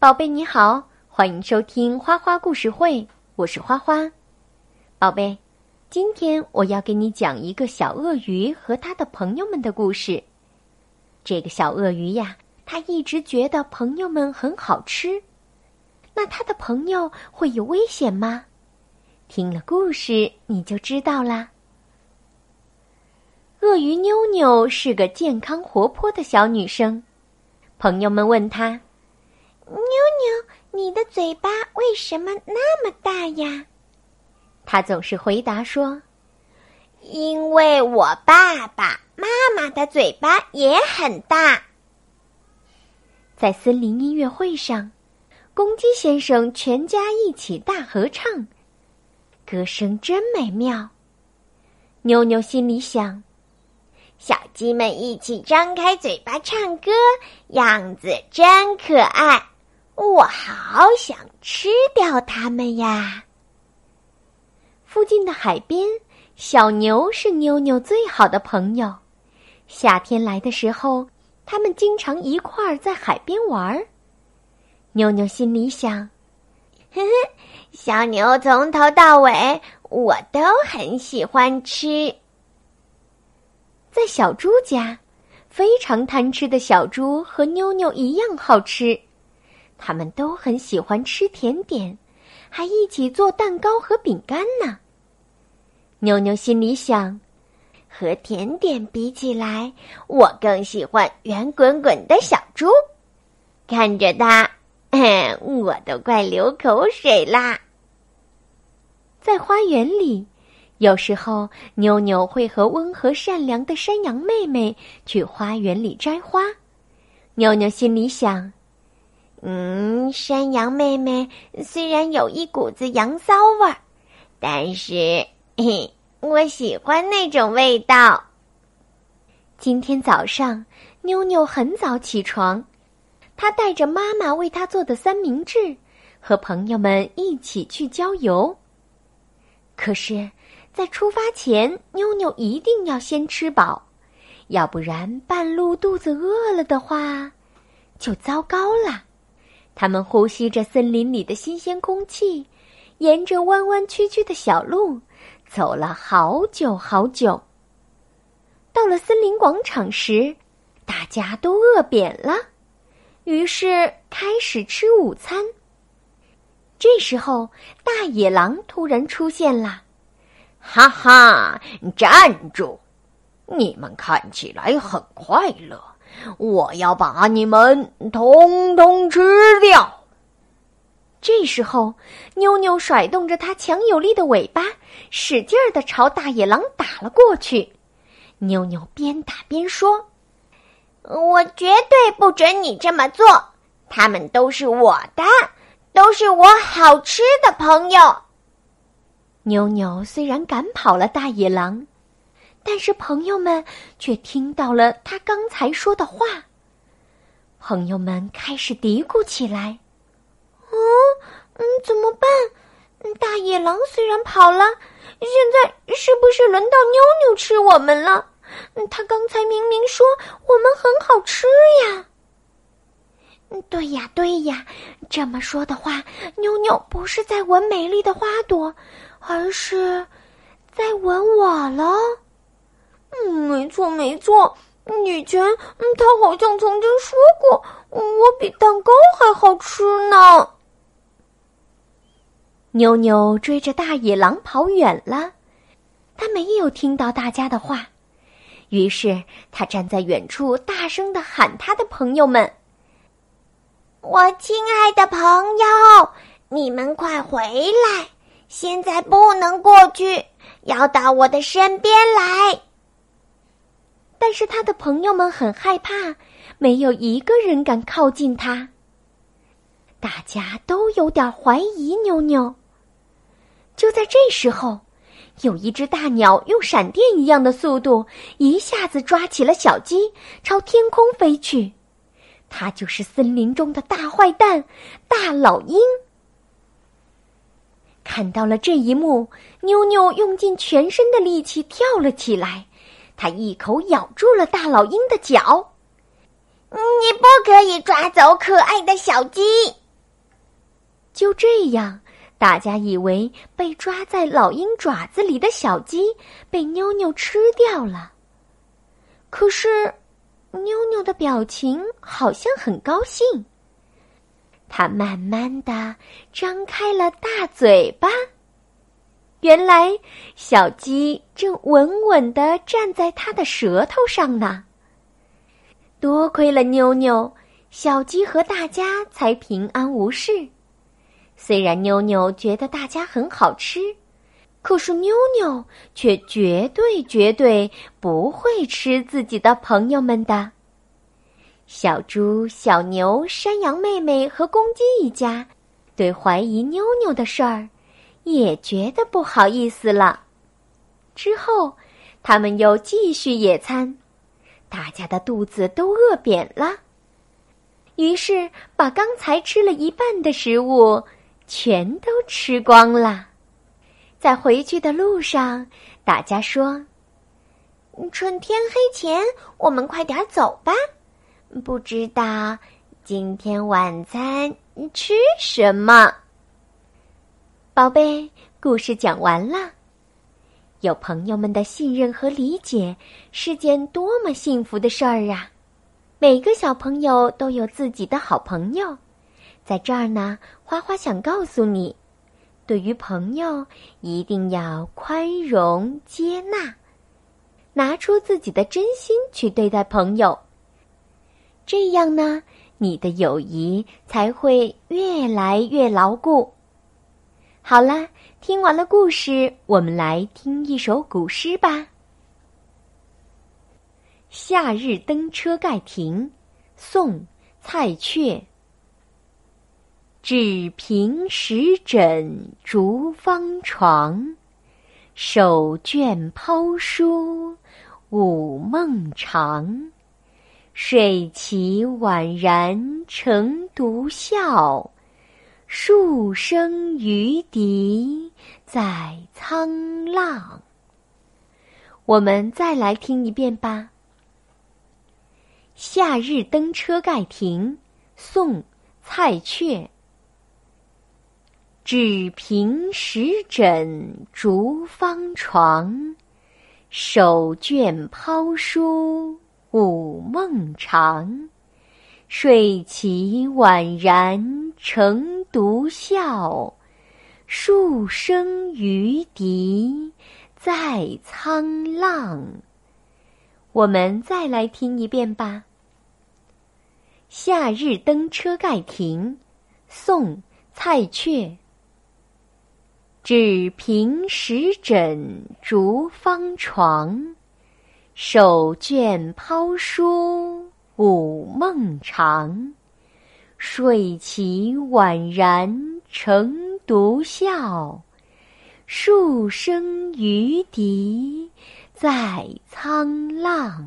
宝贝你好，欢迎收听花花故事会，我是花花。宝贝，今天我要给你讲一个小鳄鱼和他的朋友们的故事。这个小鳄鱼呀，他一直觉得朋友们很好吃。那他的朋友会有危险吗？听了故事你就知道啦。鳄鱼妞妞是个健康活泼的小女生，朋友们问她：“妞妞，你的嘴巴为什么那么大呀？”他总是回答说：“因为我爸爸妈妈的嘴巴也很大。”在森林音乐会上，公鸡先生全家一起大合唱，歌声真美妙。妞妞心里想。小鸡们一起张开嘴巴唱歌，样子真可爱，我好想吃掉它们呀！附近的海边，小牛是妞妞最好的朋友。夏天来的时候，他们经常一块儿在海边玩儿。妞妞心里想：“呵呵，小牛从头到尾我都很喜欢吃。”在小猪家，非常贪吃的小猪和妞妞一样好吃，他们都很喜欢吃甜点，还一起做蛋糕和饼干呢。妞妞心里想，和甜点比起来，我更喜欢圆滚滚的小猪，看着它，我都快流口水啦。在花园里。有时候，妞妞会和温和善良的山羊妹妹去花园里摘花。妞妞心里想：“嗯，山羊妹妹虽然有一股子羊骚味儿，但是嘿，我喜欢那种味道。”今天早上，妞妞很早起床，她带着妈妈为她做的三明治，和朋友们一起去郊游。可是。在出发前，妞妞一定要先吃饱，要不然半路肚子饿了的话，就糟糕了。他们呼吸着森林里的新鲜空气，沿着弯弯曲曲的小路走了好久好久。到了森林广场时，大家都饿扁了，于是开始吃午餐。这时候，大野狼突然出现了。哈哈，站住！你们看起来很快乐，我要把你们通通吃掉。这时候，妞妞甩动着它强有力的尾巴，使劲儿的朝大野狼打了过去。妞妞边打边说：“我绝对不准你这么做，他们都是我的，都是我好吃的朋友。”妞妞虽然赶跑了大野狼，但是朋友们却听到了他刚才说的话。朋友们开始嘀咕起来：“嗯嗯，怎么办？大野狼虽然跑了，现在是不是轮到妞妞吃我们了？他刚才明明说我们很好吃呀！”“对呀，对呀，这么说的话，妞妞不是在闻美丽的花朵。”而是，在吻我了。嗯，没错没错。以前，嗯，他好像曾经说过，我比蛋糕还好吃呢。妞妞追着大野狼跑远了，他没有听到大家的话，于是他站在远处，大声的喊他的朋友们：“我亲爱的朋友，你们快回来！”现在不能过去，要到我的身边来。但是他的朋友们很害怕，没有一个人敢靠近他。大家都有点怀疑妞妞。就在这时候，有一只大鸟用闪电一样的速度，一下子抓起了小鸡，朝天空飞去。它就是森林中的大坏蛋——大老鹰。看到了这一幕，妞妞用尽全身的力气跳了起来，她一口咬住了大老鹰的脚。“你不可以抓走可爱的小鸡！”就这样，大家以为被抓在老鹰爪子里的小鸡被妞妞吃掉了。可是，妞妞的表情好像很高兴。它慢慢的张开了大嘴巴。原来，小鸡正稳稳的站在它的舌头上呢。多亏了妞妞，小鸡和大家才平安无事。虽然妞妞觉得大家很好吃，可是妞妞却绝对绝对不会吃自己的朋友们的。小猪、小牛、山羊妹妹和公鸡一家，对怀疑妞妞的事儿。也觉得不好意思了。之后，他们又继续野餐，大家的肚子都饿扁了，于是把刚才吃了一半的食物全都吃光了。在回去的路上，大家说：“趁天黑前，我们快点走吧。不知道今天晚餐吃什么。”宝贝，故事讲完了。有朋友们的信任和理解，是件多么幸福的事儿啊！每个小朋友都有自己的好朋友，在这儿呢。花花想告诉你，对于朋友，一定要宽容接纳，拿出自己的真心去对待朋友。这样呢，你的友谊才会越来越牢固。好啦，听完了故事，我们来听一首古诗吧。《夏日登车盖亭》宋·蔡确。只凭石枕逐芳床，手卷抛书午梦长。睡起宛然成独笑。数声渔笛在沧浪。我们再来听一遍吧。《夏日登车盖亭》宋·蔡确。只凭石枕逐芳床，手卷抛书午梦长。睡起宛然成独笑，数声渔笛在沧浪。我们再来听一遍吧。《夏日登车盖亭》宋·蔡确。只凭石枕逐芳床，手卷抛书。午梦长，睡起宛然成独笑，数声渔笛在沧浪。